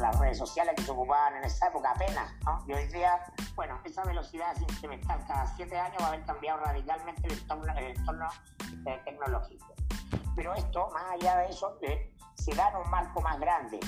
las redes sociales que se ocupaban en esa época apenas, ¿no? Y hoy día, bueno, esa velocidad es incremental. Cada siete años va a haber cambiado radicalmente el entorno, el entorno eh, tecnológico. Pero esto, más allá de eso, eh, se da en un marco más grande.